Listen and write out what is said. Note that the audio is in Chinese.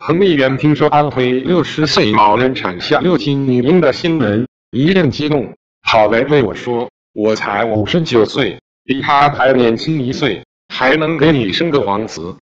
彭丽媛听说安徽六十岁老人产下六斤女婴的新闻一阵激动跑来对我说我才五十九岁比她还年轻一岁还能给你生个皇子。